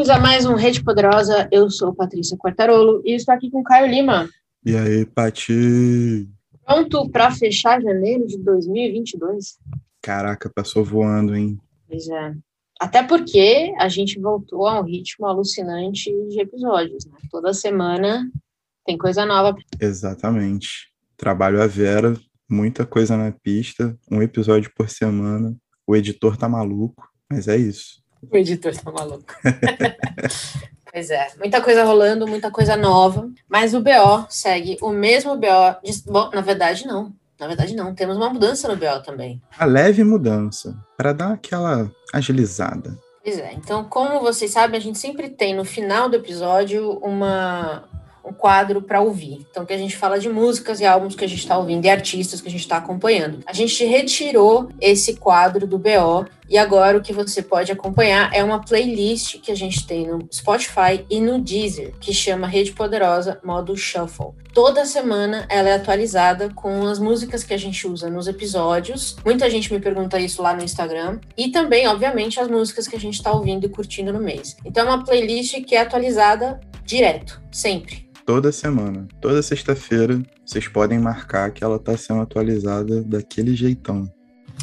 Bem-vindos a mais um Rede Poderosa. Eu sou Patrícia Quartarolo e estou aqui com Caio Lima. E aí, Pati? Pronto para fechar janeiro de 2022? Caraca, passou voando, hein? Pois é. Até porque a gente voltou a um ritmo alucinante de episódios, né? Toda semana tem coisa nova. Exatamente. Trabalho a Vera, muita coisa na pista, um episódio por semana. O editor tá maluco, mas é isso. O editor tá maluco. pois é, muita coisa rolando, muita coisa nova, mas o BO segue o mesmo BO. De... Bom, na verdade, não. Na verdade, não. Temos uma mudança no BO também. A leve mudança, para dar aquela agilizada. Pois é. Então, como vocês sabem, a gente sempre tem no final do episódio uma, um quadro para ouvir. Então, que a gente fala de músicas e álbuns que a gente está ouvindo e artistas que a gente está acompanhando. A gente retirou esse quadro do BO e agora o que você pode acompanhar é uma playlist que a gente tem no Spotify e no Deezer, que chama Rede Poderosa Modo Shuffle. Toda semana ela é atualizada com as músicas que a gente usa nos episódios. Muita gente me pergunta isso lá no Instagram. E também, obviamente, as músicas que a gente está ouvindo e curtindo no mês. Então é uma playlist que é atualizada direto, sempre toda semana. Toda sexta-feira, vocês podem marcar que ela está sendo atualizada daquele jeitão.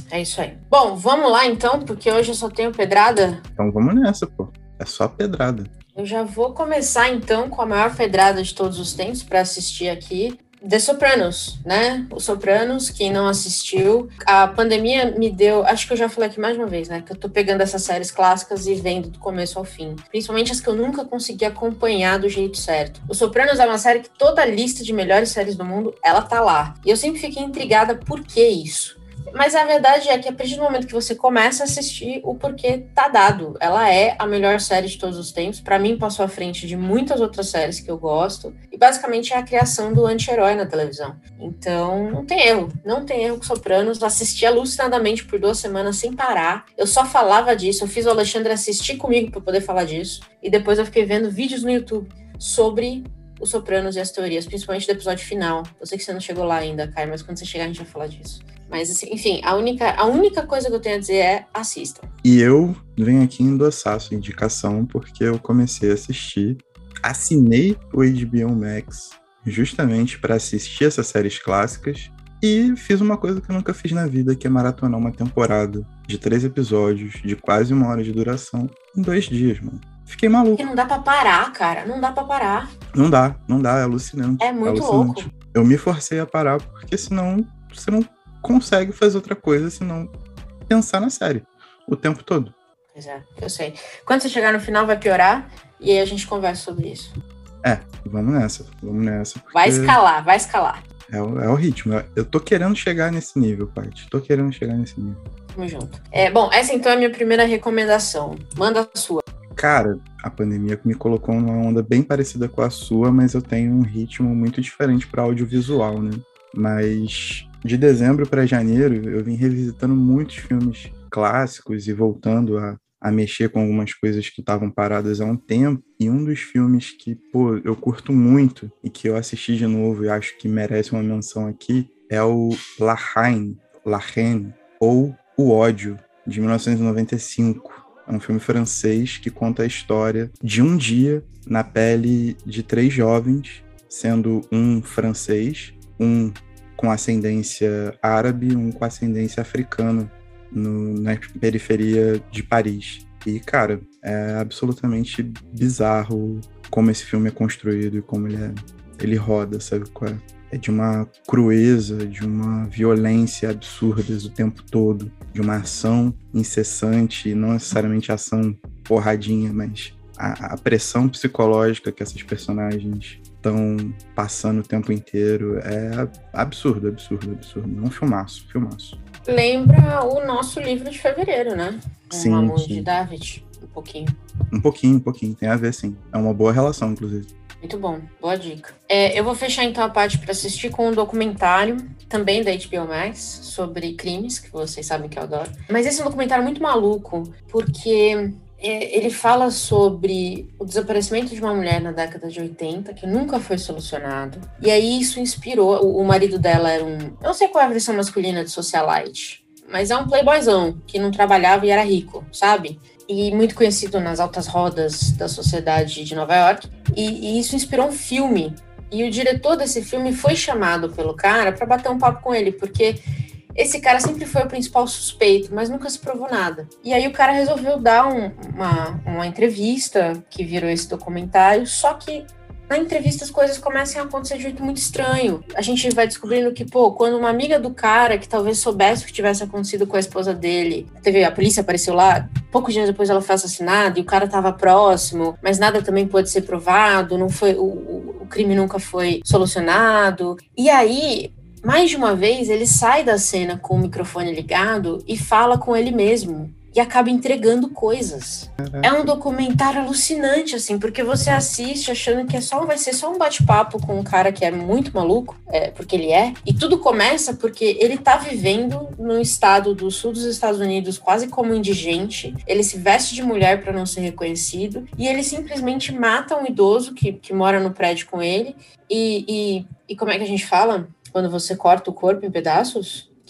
É isso aí. Bom, vamos lá então, porque hoje eu só tenho pedrada. Então vamos nessa, pô. É só pedrada. Eu já vou começar então com a maior pedrada de todos os tempos para assistir aqui. The Sopranos, né? Os Sopranos, quem não assistiu, a pandemia me deu, acho que eu já falei aqui mais uma vez, né? Que eu tô pegando essas séries clássicas e vendo do começo ao fim. Principalmente as que eu nunca consegui acompanhar do jeito certo. Os Sopranos é uma série que toda a lista de melhores séries do mundo, ela tá lá. E eu sempre fiquei intrigada por que isso. Mas a verdade é que a partir do momento que você começa a assistir, o porquê tá dado. Ela é a melhor série de todos os tempos. Para mim, passou à frente de muitas outras séries que eu gosto. E basicamente é a criação do anti-herói na televisão. Então, não tem erro. Não tem erro com Sopranos. Assisti alucinadamente por duas semanas sem parar. Eu só falava disso. Eu fiz o Alexandre assistir comigo para poder falar disso. E depois eu fiquei vendo vídeos no YouTube sobre os Sopranos e as teorias, principalmente do episódio final. Eu sei que você não chegou lá ainda, Kai, mas quando você chegar a gente vai falar disso. Mas, assim, enfim, a única, a única coisa que eu tenho a dizer é assistam. E eu venho aqui endossar a sua indicação porque eu comecei a assistir, assinei o HBO Max justamente para assistir essas séries clássicas e fiz uma coisa que eu nunca fiz na vida, que é maratonar uma temporada de três episódios de quase uma hora de duração em dois dias, mano. Fiquei maluco. Porque não dá pra parar, cara. Não dá pra parar. Não dá, não dá, é alucinante. É muito é alucinante. louco. Eu me forcei a parar, porque senão você não consegue fazer outra coisa senão pensar na série o tempo todo. Pois é, eu sei. Quando você chegar no final vai piorar e aí a gente conversa sobre isso. É, vamos nessa, vamos nessa. Vai escalar, vai escalar. É, o, é o ritmo. Eu tô querendo chegar nesse nível, Paty. Tô querendo chegar nesse nível. Tamo junto. É, bom, essa então é a minha primeira recomendação. Manda a sua. Cara, a pandemia me colocou numa onda bem parecida com a sua, mas eu tenho um ritmo muito diferente para audiovisual, né? Mas de dezembro para janeiro, eu vim revisitando muitos filmes clássicos e voltando a, a mexer com algumas coisas que estavam paradas há um tempo. E um dos filmes que, pô, eu curto muito e que eu assisti de novo e acho que merece uma menção aqui é o La Haine, La Haine ou O Ódio, de 1995. É um filme francês que conta a história de um dia na pele de três jovens, sendo um francês, um com ascendência árabe, um com ascendência africana no, na periferia de Paris. E, cara, é absolutamente bizarro como esse filme é construído e como ele, é, ele roda, sabe qual é? É de uma crueza, de uma violência absurda o tempo todo, de uma ação incessante, não necessariamente ação porradinha, mas a, a pressão psicológica que essas personagens estão passando o tempo inteiro. É absurdo, absurdo, absurdo. É um filmaço, filmaço. Lembra o nosso livro de fevereiro, né? Sim. O Amor de David, um pouquinho. Um pouquinho, um pouquinho. Tem a ver, sim. É uma boa relação, inclusive. Muito bom, boa dica. É, eu vou fechar então a parte para assistir com um documentário, também da HBO Max, sobre crimes, que vocês sabem que eu adoro. Mas esse é um documentário muito maluco, porque ele fala sobre o desaparecimento de uma mulher na década de 80, que nunca foi solucionado. E aí isso inspirou. O, o marido dela era um. Eu não sei qual é a versão masculina de socialite, mas é um playboyzão que não trabalhava e era rico, sabe? e muito conhecido nas altas rodas da sociedade de Nova York. E, e isso inspirou um filme. E o diretor desse filme foi chamado pelo cara para bater um papo com ele, porque esse cara sempre foi o principal suspeito, mas nunca se provou nada. E aí o cara resolveu dar um, uma, uma entrevista que virou esse documentário, só que na entrevista as coisas começam a acontecer de jeito muito estranho. A gente vai descobrindo que, pô, quando uma amiga do cara, que talvez soubesse o que tivesse acontecido com a esposa dele, teve a polícia apareceu lá, poucos dias depois ela foi assassinada e o cara tava próximo, mas nada também pode ser provado, não foi o, o crime nunca foi solucionado. E aí mais de uma vez ele sai da cena com o microfone ligado e fala com ele mesmo e acaba entregando coisas. É um documentário alucinante, assim, porque você assiste achando que é só, vai ser só um bate-papo com um cara que é muito maluco, é, porque ele é, e tudo começa porque ele tá vivendo no estado do sul dos Estados Unidos quase como indigente, ele se veste de mulher para não ser reconhecido, e ele simplesmente mata um idoso que, que mora no prédio com ele, e, e, e como é que a gente fala? Quando você corta o corpo em pedaços?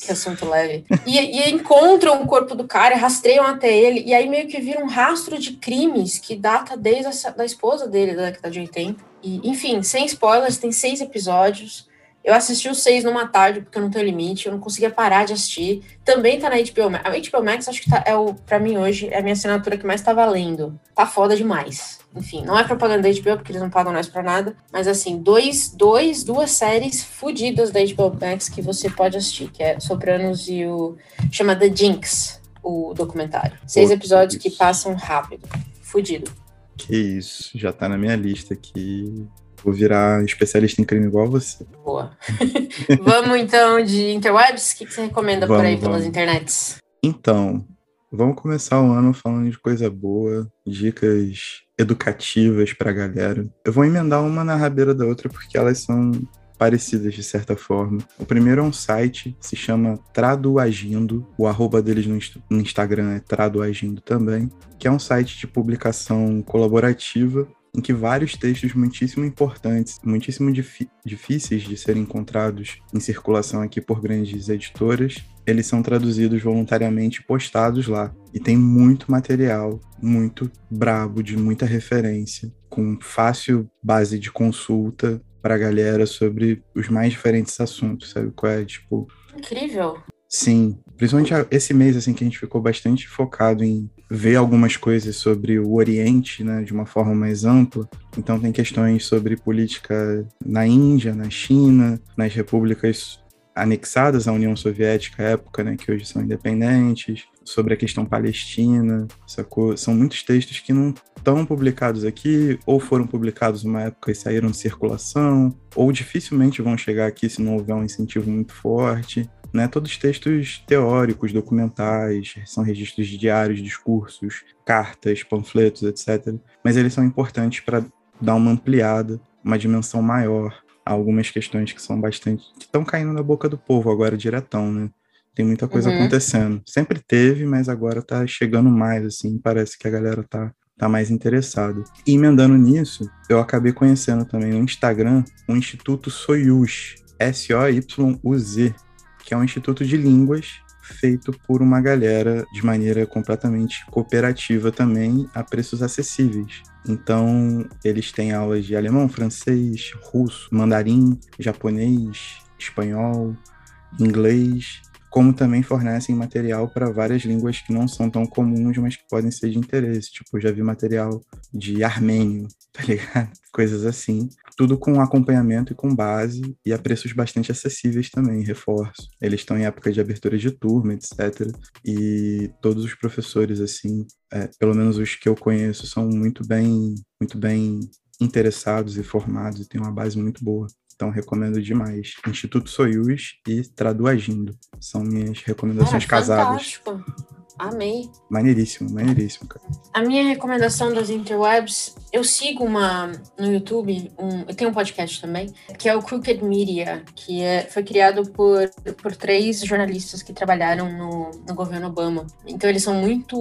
Que, assunto leve. E, e, encontram o corpo do cara, rastreiam até ele, e aí meio que vira um rastro de crimes que data desde a da esposa dele, da década de 80. E, enfim, sem spoilers, tem seis episódios. Eu assisti os seis numa tarde, porque eu não tenho limite, eu não conseguia parar de assistir. Também tá na HBO Max. A HBO Max, acho que tá, é o, pra mim hoje, é a minha assinatura que mais tá valendo. Tá foda demais. Enfim, não é propaganda da HBO, porque eles não pagam nós pra nada. Mas assim, dois, dois, duas séries fodidas da HBO Max que você pode assistir, que é Sopranos e o. chama The Jinx, o documentário. Seis episódios que, que passam rápido. Fudido. Que isso, já tá na minha lista aqui. Vou virar especialista em crime igual você. Boa. vamos então de interwebs? O que, que você recomenda vamos, por aí pelas internets? Então, vamos começar o ano falando de coisa boa, dicas educativas pra galera. Eu vou emendar uma na rabeira da outra porque elas são parecidas de certa forma. O primeiro é um site, se chama Traduagindo, o arroba deles no, no Instagram é Traduagindo também, que é um site de publicação colaborativa em que vários textos muitíssimo importantes, muitíssimo difíceis de serem encontrados em circulação aqui por grandes editoras, eles são traduzidos voluntariamente e postados lá. E tem muito material, muito brabo, de muita referência, com fácil base de consulta para a galera sobre os mais diferentes assuntos, sabe qual é? Tipo. Incrível. Sim, principalmente esse mês assim que a gente ficou bastante focado em ver algumas coisas sobre o Oriente, né, de uma forma mais ampla. Então tem questões sobre política na Índia, na China, nas repúblicas anexadas à União Soviética à época, né, que hoje são independentes, sobre a questão palestina, sacou? São muitos textos que não estão publicados aqui, ou foram publicados numa época e saíram de circulação, ou dificilmente vão chegar aqui se não houver um incentivo muito forte né? Todos textos teóricos, documentais, são registros de diários, discursos, cartas, panfletos, etc. Mas eles são importantes para dar uma ampliada, uma dimensão maior a algumas questões que são bastante. que estão caindo na boca do povo agora diretão, né? Tem muita coisa uhum. acontecendo. Sempre teve, mas agora tá chegando mais, assim, parece que a galera tá tá mais interessada. E emendando nisso, eu acabei conhecendo também no Instagram o Instituto Soyuz, S-O-Y-U-Z, que é um instituto de línguas feito por uma galera de maneira completamente cooperativa também, a preços acessíveis. Então, eles têm aulas de alemão, francês, russo, mandarim, japonês, espanhol, inglês, como também fornecem material para várias línguas que não são tão comuns, mas que podem ser de interesse. Tipo, já vi material de armênio, tá ligado? Coisas assim tudo com acompanhamento e com base e a preços bastante acessíveis também, reforço. Eles estão em época de abertura de turma, etc. E todos os professores, assim, é, pelo menos os que eu conheço, são muito bem, muito bem interessados e formados e têm uma base muito boa. Então, recomendo demais. Instituto Soyuz e Traduagindo. São minhas recomendações Cara, casadas. Fantástico. Amei. Maneiríssimo, maneiríssimo, cara. A minha recomendação das interwebs, eu sigo uma no YouTube, um, tem um podcast também, que é o Crooked Media, que é, foi criado por, por três jornalistas que trabalharam no, no governo Obama. Então eles são muito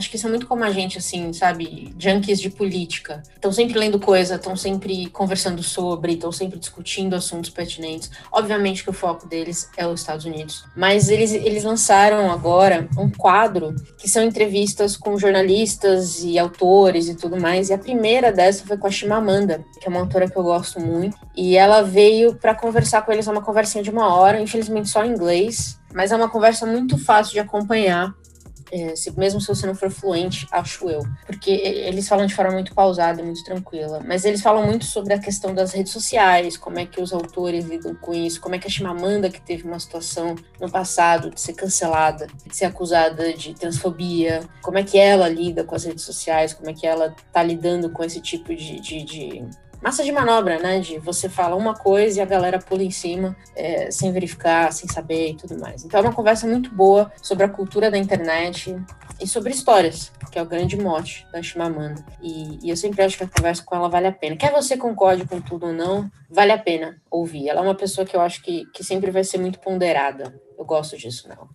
acho que são muito como a gente, assim, sabe? Junkies de política. Estão sempre lendo coisa, estão sempre conversando sobre, estão sempre discutindo assuntos pertinentes. Obviamente que o foco deles é os Estados Unidos. Mas eles, eles lançaram agora um quadro que são entrevistas com jornalistas e autores e tudo mais. E a primeira dessa foi com a Chimamanda, que é uma autora que eu gosto muito. E ela veio para conversar com eles, é uma conversinha de uma hora, infelizmente só em inglês. Mas é uma conversa muito fácil de acompanhar é, se, mesmo se você não for fluente, acho eu. Porque eles falam de forma muito pausada muito tranquila. Mas eles falam muito sobre a questão das redes sociais, como é que os autores lidam com isso, como é que a Chimamanda, que teve uma situação no passado de ser cancelada, de ser acusada de transfobia, como é que ela lida com as redes sociais, como é que ela tá lidando com esse tipo de, de, de massa de manobra, né? De você fala uma coisa e a galera pula em cima é, sem verificar, sem saber e tudo mais. Então é uma conversa muito boa sobre a cultura da internet e sobre histórias, que é o grande mote da Chimamanda. E, e eu sempre acho que a conversa com ela vale a pena. Quer você concorde com tudo ou não, vale a pena ouvir. Ela é uma pessoa que eu acho que, que sempre vai ser muito ponderada. Eu gosto disso, não.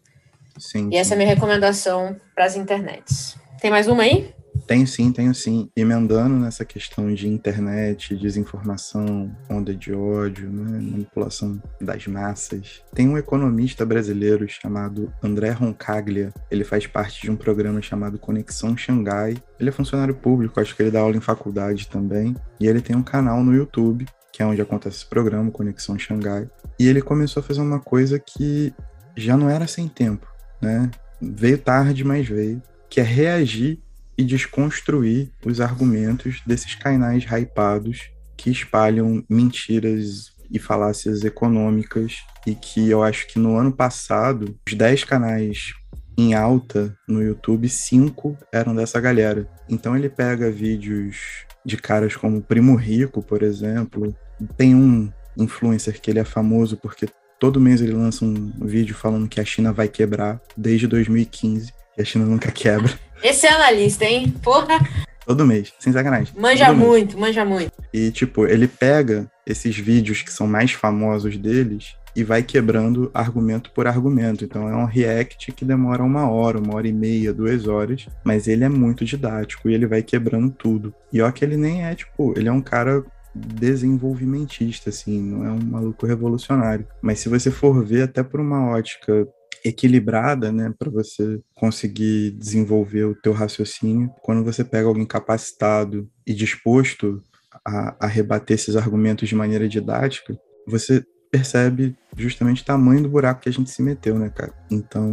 Sim, e sim. essa é a minha recomendação para as internets. Tem mais uma aí? Tenho sim, tenho sim. Emendando nessa questão de internet, desinformação, onda de ódio, né? manipulação das massas. Tem um economista brasileiro chamado André Roncaglia. Ele faz parte de um programa chamado Conexão Xangai. Ele é funcionário público, acho que ele dá aula em faculdade também. E ele tem um canal no YouTube, que é onde acontece esse programa, Conexão Xangai. E ele começou a fazer uma coisa que já não era sem tempo, né? Veio tarde, mas veio, que é reagir e desconstruir os argumentos desses canais hypados que espalham mentiras e falácias econômicas e que eu acho que no ano passado os 10 canais em alta no YouTube, 5 eram dessa galera. Então ele pega vídeos de caras como Primo Rico, por exemplo. Tem um influencer que ele é famoso porque todo mês ele lança um vídeo falando que a China vai quebrar desde 2015 e a China nunca quebra. Esse é analista, hein? Porra! Todo mês, sem sacanagem. Manja Todo muito, mês. manja muito. E, tipo, ele pega esses vídeos que são mais famosos deles e vai quebrando argumento por argumento. Então é um react que demora uma hora, uma hora e meia, duas horas, mas ele é muito didático e ele vai quebrando tudo. E ó que ele nem é, tipo, ele é um cara desenvolvimentista, assim, não é um maluco revolucionário. Mas se você for ver até por uma ótica equilibrada, né, para você conseguir desenvolver o teu raciocínio. Quando você pega alguém capacitado e disposto a, a rebater esses argumentos de maneira didática, você percebe justamente o tamanho do buraco que a gente se meteu, né, cara? Então,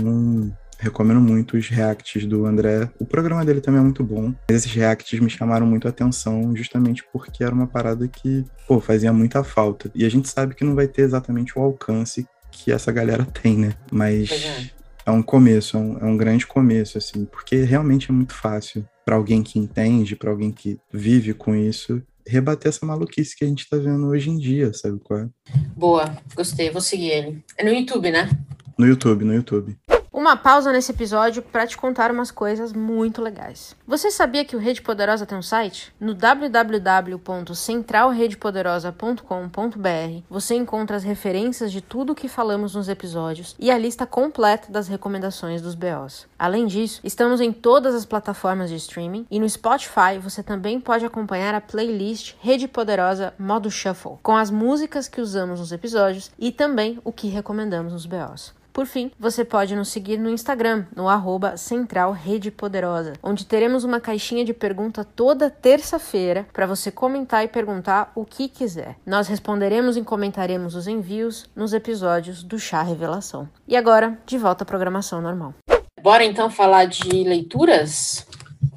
recomendo muito os reacts do André. O programa dele também é muito bom. Mas esses reacts me chamaram muito a atenção justamente porque era uma parada que, pô, fazia muita falta. E a gente sabe que não vai ter exatamente o alcance que essa galera tem, né? Mas é. é. um começo, é um, é um, grande começo, assim, porque realmente é muito fácil para alguém que entende, para alguém que vive com isso, rebater essa maluquice que a gente tá vendo hoje em dia, sabe qual é? Boa, gostei, vou seguir ele. É no YouTube, né? No YouTube, no YouTube. Uma pausa nesse episódio para te contar umas coisas muito legais. Você sabia que o Rede Poderosa tem um site? No www.centralredepoderosa.com.br você encontra as referências de tudo o que falamos nos episódios e a lista completa das recomendações dos BOs. Além disso, estamos em todas as plataformas de streaming e no Spotify você também pode acompanhar a playlist Rede Poderosa Modo Shuffle, com as músicas que usamos nos episódios e também o que recomendamos nos BOs. Por fim, você pode nos seguir no Instagram, no arroba Central Rede Poderosa, onde teremos uma caixinha de pergunta toda terça-feira para você comentar e perguntar o que quiser. Nós responderemos e comentaremos os envios nos episódios do Chá Revelação. E agora, de volta à programação normal. Bora então falar de leituras?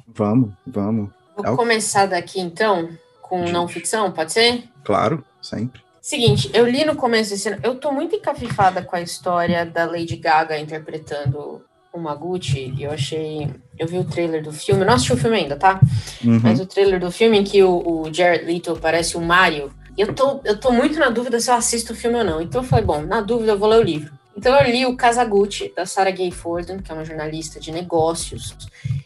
Vamos, vamos. Vou é começar daqui então com não ficção, pode ser? Claro, sempre. Seguinte, eu li no começo desse ano, eu tô muito encafifada com a história da Lady Gaga interpretando o Maguchi, e eu achei. Eu vi o trailer do filme, não assisti o filme ainda, tá? Uhum. Mas o trailer do filme em que o, o Jared Leto parece o Mario, eu tô, eu tô muito na dúvida se eu assisto o filme ou não. Então eu falei, bom, na dúvida eu vou ler o livro. Então eu li o Kazaguchi, da Sarah Gay Forden, que é uma jornalista de negócios.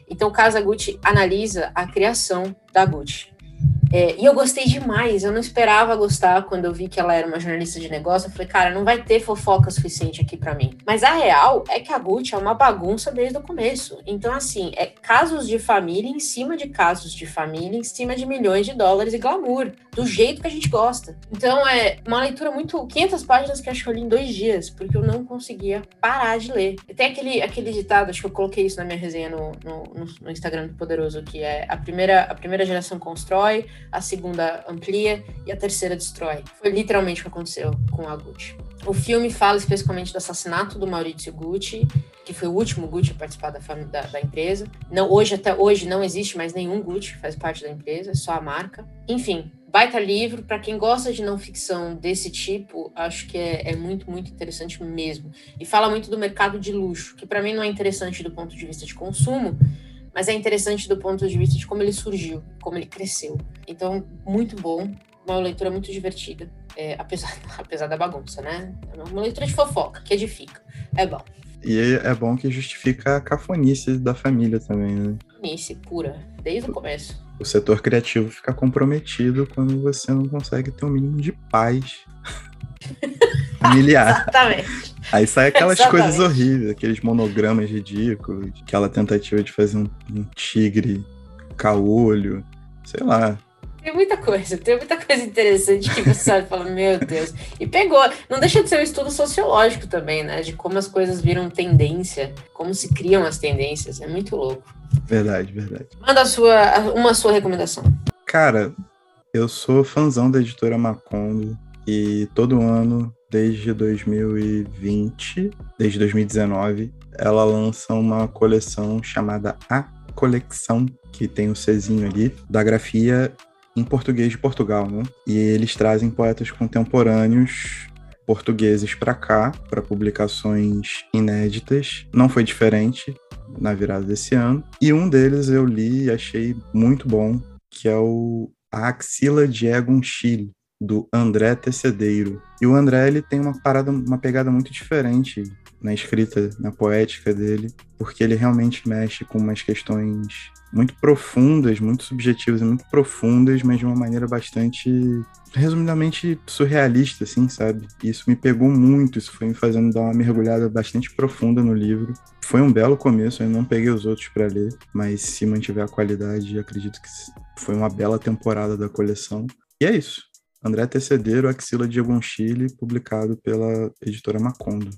Então o Kazaguchi analisa a criação da Gucci. É, e eu gostei demais, eu não esperava gostar quando eu vi que ela era uma jornalista de negócio. Eu falei, cara, não vai ter fofoca suficiente aqui para mim. Mas a real é que a Gucci é uma bagunça desde o começo. Então, assim, é casos de família em cima de casos de família, em cima de milhões de dólares e glamour, do jeito que a gente gosta. Então, é uma leitura muito. 500 páginas que acho que eu li em dois dias, porque eu não conseguia parar de ler. Tem aquele, aquele ditado, acho que eu coloquei isso na minha resenha no, no, no Instagram do Poderoso, que é a primeira, a primeira geração constrói, a segunda amplia e a terceira destrói. Foi literalmente o que aconteceu com a Gucci. O filme fala especificamente do assassinato do Maurizio Gucci, que foi o último Gucci a participar da, da, da, empresa. Não, hoje, até hoje, não existe mais nenhum Gucci que faz parte da empresa, é só a marca. Enfim, baita livro. Para quem gosta de não ficção desse tipo, acho que é, é, muito, muito interessante mesmo. E fala muito do mercado de luxo, que para mim não é interessante do ponto de vista de consumo, mas é interessante do ponto de vista de como ele surgiu, como ele cresceu. Então, muito bom, uma leitura muito divertida, é, apesar, apesar da bagunça, né? É uma leitura de fofoca, que edifica. É bom. E é bom que justifica a cafonice da família também, né? Cafonice pura, desde o começo. O setor criativo fica comprometido quando você não consegue ter um mínimo de paz familiar. Exatamente. Aí sai aquelas Exatamente. coisas horríveis, aqueles monogramas ridículos, aquela tentativa de fazer um, um tigre caolho, sei lá. Tem muita coisa, tem muita coisa interessante que você sabe fala, meu Deus. E pegou. Não deixa de ser um estudo sociológico também, né? De como as coisas viram tendência, como se criam as tendências. É muito louco. Verdade, verdade. Manda sua, uma sua recomendação. Cara, eu sou fãzão da editora Macondo e todo ano desde 2020, desde 2019, ela lança uma coleção chamada A Coleção, que tem o um Czinho ali, da grafia em português de Portugal, né? E eles trazem poetas contemporâneos portugueses para cá, para publicações inéditas. Não foi diferente na virada desse ano. E um deles eu li e achei muito bom, que é o A Axila de Egon Schiele, do André Tecedeiro. E o André ele tem uma parada, uma pegada muito diferente na escrita, na poética dele, porque ele realmente mexe com umas questões muito profundas, muito subjetivas e muito profundas, mas de uma maneira bastante, resumidamente, surrealista, assim, sabe? E isso me pegou muito, isso foi me fazendo dar uma mergulhada bastante profunda no livro. Foi um belo começo, eu não peguei os outros para ler, mas se mantiver a qualidade, acredito que foi uma bela temporada da coleção. E é isso. André Tecedeiro, Axila de Chile, publicado pela editora Macondo.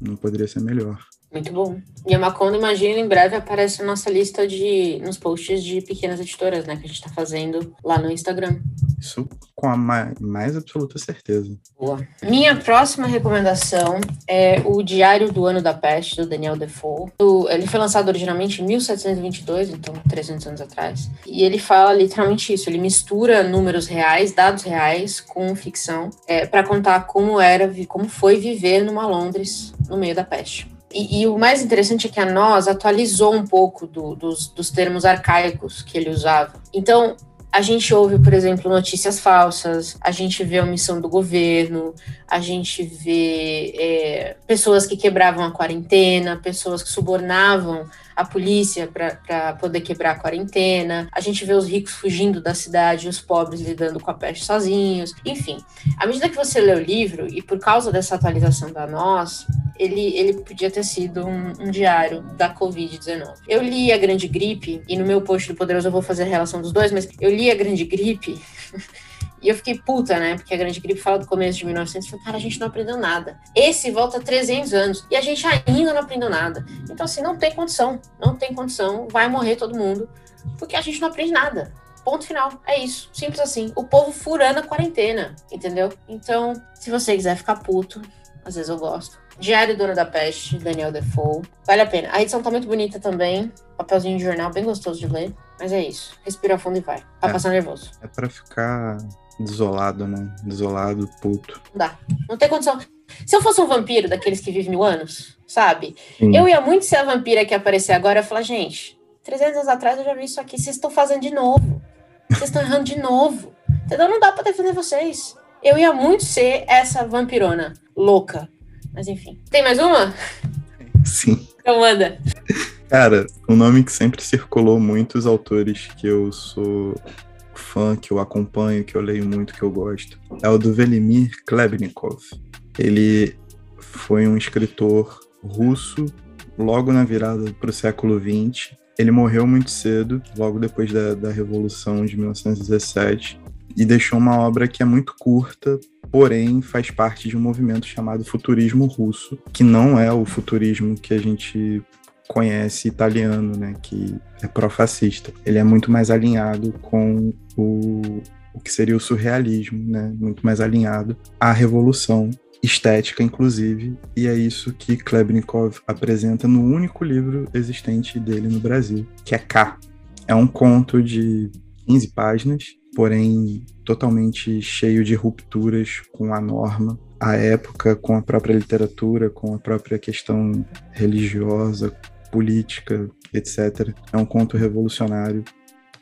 Não poderia ser melhor. Muito bom. E a Macondo, imagino, em breve aparece na nossa lista de nos posts de pequenas editoras, né? Que a gente está fazendo lá no Instagram. Isso com a mais, mais absoluta certeza. Boa. Minha próxima recomendação é o Diário do Ano da Peste, do Daniel Defoe. Ele foi lançado originalmente em 1722, então 300 anos atrás. E ele fala literalmente isso. Ele mistura números reais, dados reais, com ficção, é, para contar como era, como foi viver numa Londres no meio da peste. E, e, o mais interessante é que a nós atualizou um pouco do, dos, dos termos arcaicos que ele usava. Então, a gente ouve, por exemplo, notícias falsas, a gente vê omissão do governo, a gente vê é, pessoas que quebravam a quarentena, pessoas que subornavam a polícia para poder quebrar a quarentena, a gente vê os ricos fugindo da cidade, os pobres lidando com a peste sozinhos, enfim. À medida que você lê o livro, e por causa dessa atualização da nós, ele, ele podia ter sido um, um diário da Covid-19. Eu li A Grande Gripe, e no meu post do Poderoso eu vou fazer a relação dos dois, mas eu li A Grande Gripe. E eu fiquei puta, né? Porque a Grande Gripe fala do começo de 1900. Eu falei, cara, a gente não aprendeu nada. Esse volta 300 anos. E a gente ainda não aprendeu nada. Então, assim, não tem condição. Não tem condição. Vai morrer todo mundo. Porque a gente não aprende nada. Ponto final. É isso. Simples assim. O povo furando a quarentena. Entendeu? Então, se você quiser ficar puto, às vezes eu gosto. Diário Dona da Peste, Daniel Defoe. Vale a pena. A edição tá muito bonita também. Papelzinho de jornal, bem gostoso de ler. Mas é isso. Respira fundo e vai. Tá é, passando nervoso. É pra ficar desolado, né? Desolado, puto. Não dá. Não tem condição. Se eu fosse um vampiro daqueles que vivem mil anos, sabe? Sim. Eu ia muito ser a vampira que aparecer agora e falar, gente, 300 anos atrás eu já vi isso aqui, vocês estão fazendo de novo. Vocês estão errando de novo. Entendeu? Não dá pra defender vocês. Eu ia muito ser essa vampirona louca. Mas enfim. Tem mais uma? Sim. Então manda. Cara, um nome que sempre circulou muitos autores que eu sou fã, que eu acompanho, que eu leio muito, que eu gosto, é o do Velimir Klebnikov. Ele foi um escritor russo logo na virada para o século XX. Ele morreu muito cedo, logo depois da, da Revolução de 1917, e deixou uma obra que é muito curta, porém faz parte de um movimento chamado futurismo russo, que não é o futurismo que a gente conhece italiano, né, que é pró-fascista. Ele é muito mais alinhado com o, o que seria o surrealismo, né, muito mais alinhado à revolução estética, inclusive, e é isso que Klebnikov apresenta no único livro existente dele no Brasil, que é K. É um conto de 15 páginas, porém totalmente cheio de rupturas com a norma, a época, com a própria literatura, com a própria questão religiosa, política, etc. É um conto revolucionário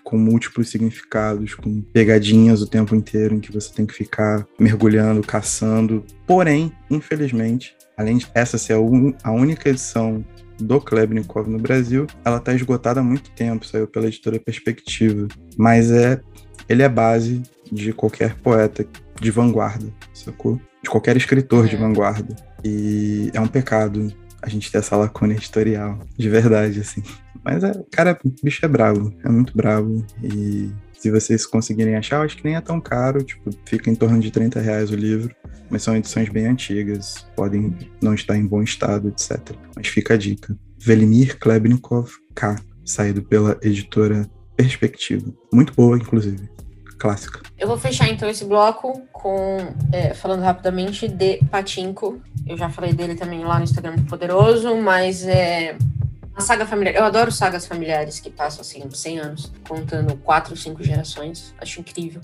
com múltiplos significados, com pegadinhas o tempo inteiro em que você tem que ficar mergulhando, caçando. Porém, infelizmente, além de essa ser a, única edição do Klebnikov no Brasil, ela está esgotada há muito tempo, saiu pela editora Perspectiva. Mas é, ele é base de qualquer poeta de vanguarda, sacou? De qualquer escritor é. de vanguarda. E é um pecado a gente ter essa lacuna editorial, de verdade, assim. Mas, é, cara, o bicho é bravo, é muito bravo. E se vocês conseguirem achar, acho que nem é tão caro, tipo, fica em torno de 30 reais o livro. Mas são edições bem antigas, podem não estar em bom estado, etc. Mas fica a dica. Velimir Klebnikov K, saído pela editora Perspectiva. Muito boa, inclusive. Clássica. Eu vou fechar então esse bloco com é, falando rapidamente de Patinco. Eu já falei dele também lá no Instagram do Poderoso, mas é a saga familiar, eu adoro sagas familiares que passam assim 100 anos, contando quatro, cinco gerações. Acho incrível.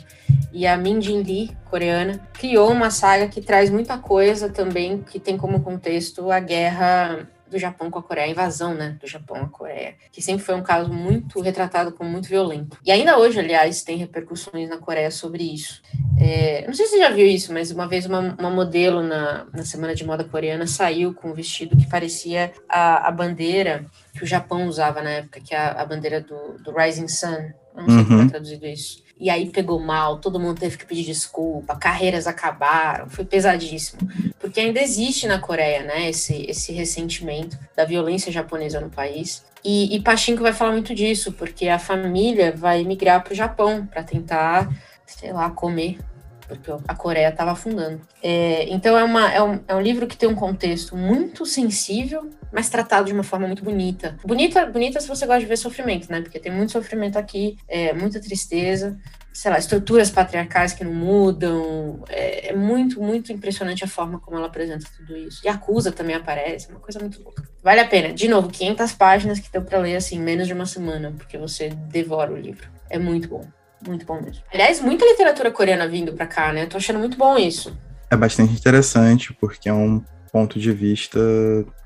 E a Min Jin Lee, coreana, criou uma saga que traz muita coisa também, que tem como contexto a guerra do Japão com a Coreia, a invasão, né, do Japão à Coreia, que sempre foi um caso muito retratado como muito violento. E ainda hoje, aliás, tem repercussões na Coreia sobre isso. É, não sei se você já viu isso, mas uma vez uma, uma modelo na, na Semana de Moda Coreana saiu com um vestido que parecia a, a bandeira que o Japão usava na época, que é a, a bandeira do, do Rising Sun. Não sei uhum. como é traduzido isso e aí pegou mal, todo mundo teve que pedir desculpa, carreiras acabaram, foi pesadíssimo. Porque ainda existe na Coreia, né, esse, esse ressentimento da violência japonesa no país. E, e Pachinko vai falar muito disso, porque a família vai migrar para o Japão para tentar, sei lá, comer porque a Coreia estava afundando. É, então é, uma, é, um, é um livro que tem um contexto muito sensível, mas tratado de uma forma muito bonita. Bonita, bonita se você gosta de ver sofrimento, né? Porque tem muito sofrimento aqui, é, muita tristeza, sei lá, estruturas patriarcais que não mudam. É, é, muito, muito impressionante a forma como ela apresenta tudo isso. E acusa também aparece, uma coisa muito louca. Vale a pena. De novo, 500 páginas que deu para ler assim, menos de uma semana, porque você devora o livro. É muito bom. Muito bom mesmo. Aliás, muita literatura coreana vindo para cá, né? Tô achando muito bom isso. É bastante interessante, porque é um ponto de vista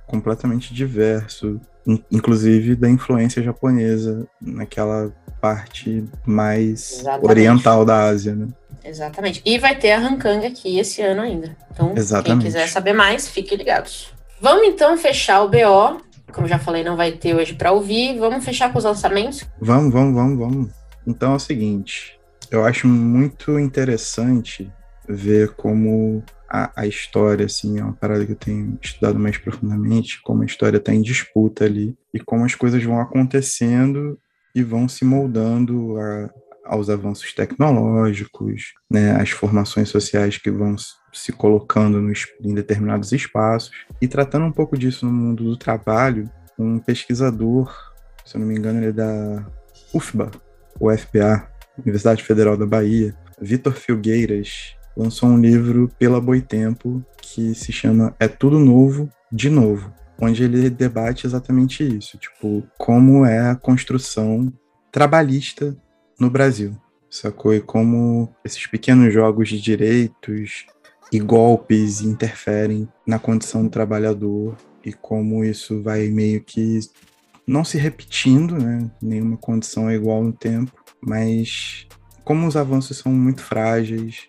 completamente diverso, inclusive da influência japonesa naquela parte mais Exatamente. oriental da Ásia, né? Exatamente. E vai ter a Hankang aqui esse ano ainda. Então, Exatamente. quem quiser saber mais, fiquem ligados. Vamos então fechar o BO. Como já falei, não vai ter hoje para ouvir. Vamos fechar com os lançamentos? Vamos, vamos, vamos, vamos. Então é o seguinte, eu acho muito interessante ver como a, a, história, assim, é uma parada que eu tenho estudado mais profundamente, como a história está em disputa ali e como as coisas vão acontecendo e vão se moldando a, aos avanços tecnológicos, né, as formações sociais que vão se colocando nos, em determinados espaços e tratando um pouco disso no mundo do trabalho, um pesquisador, se eu não me engano, ele é da UFBA, UFPA, Universidade Federal da Bahia, Vitor Filgueiras, lançou um livro pela Boitempo que se chama É Tudo Novo, de Novo, onde ele debate exatamente isso, tipo, como é a construção trabalhista no Brasil, sacou? E como esses pequenos jogos de direitos e golpes interferem na condição do trabalhador e como isso vai meio que não se repetindo, né? Nenhuma condição é igual no tempo, mas como os avanços são muito frágeis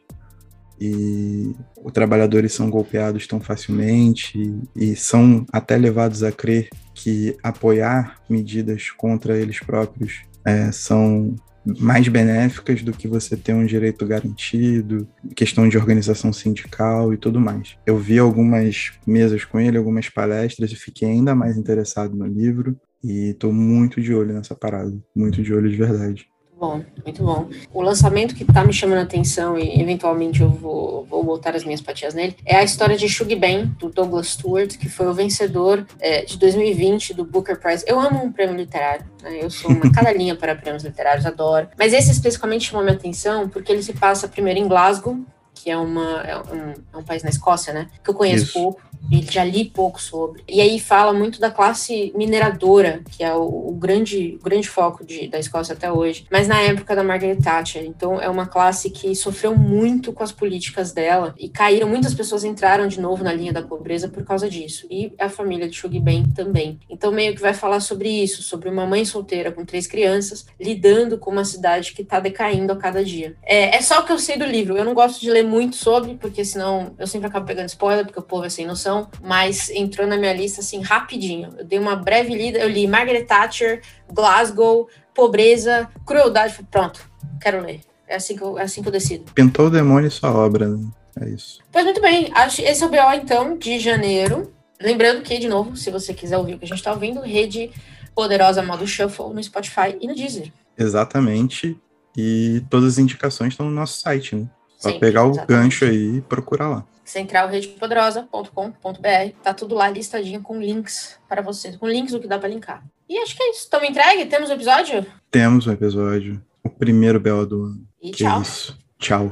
e os trabalhadores são golpeados tão facilmente e são até levados a crer que apoiar medidas contra eles próprios é, são mais benéficas do que você ter um direito garantido, questão de organização sindical e tudo mais. Eu vi algumas mesas com ele, algumas palestras e fiquei ainda mais interessado no livro e estou muito de olho nessa parada, muito de olho de verdade bom, muito bom. O lançamento que tá me chamando a atenção e eventualmente eu vou, vou botar as minhas patias nele é a história de Shug Ben, do Douglas Stewart, que foi o vencedor é, de 2020 do Booker Prize. Eu amo um prêmio literário, né? eu sou uma cadelinha para prêmios literários, adoro. Mas esse especificamente chamou minha atenção porque ele se passa primeiro em Glasgow, que é, uma, é, um, é um país na Escócia, né? Que eu conheço Isso. pouco e já li pouco sobre. E aí fala muito da classe mineradora, que é o, o grande, o grande foco de, da Escócia até hoje, mas na época da Margaret Thatcher. Então é uma classe que sofreu muito com as políticas dela e caíram, muitas pessoas entraram de novo na linha da pobreza por causa disso. E a família de Shug Ben também. Então meio que vai falar sobre isso, sobre uma mãe solteira com três crianças lidando com uma cidade que está decaindo a cada dia. É, é só o que eu sei do livro. Eu não gosto de ler muito sobre, porque senão eu sempre acabo pegando spoiler, porque o povo é sem noção, mas entrou na minha lista assim rapidinho. Eu dei uma breve lida, eu li Margaret Thatcher, Glasgow, pobreza, crueldade, pronto, quero ler. É assim que eu, é assim que eu decido. Pintou o demônio em sua obra, né? É isso. Pois muito bem, acho esse é o BO então de janeiro. Lembrando que, de novo, se você quiser ouvir o que a gente está ouvindo, rede poderosa modo shuffle no Spotify e no Deezer. Exatamente. E todas as indicações estão no nosso site, né? Só pegar o exatamente. gancho aí e procurar lá. centralredepoderosa.com.br. Tá tudo lá listadinho com links para vocês, com links do que dá para linkar. E acho que é isso. Estamos entregue? Temos o um episódio? Temos um episódio. O primeiro BO do ano. E que tchau. É. Tchau.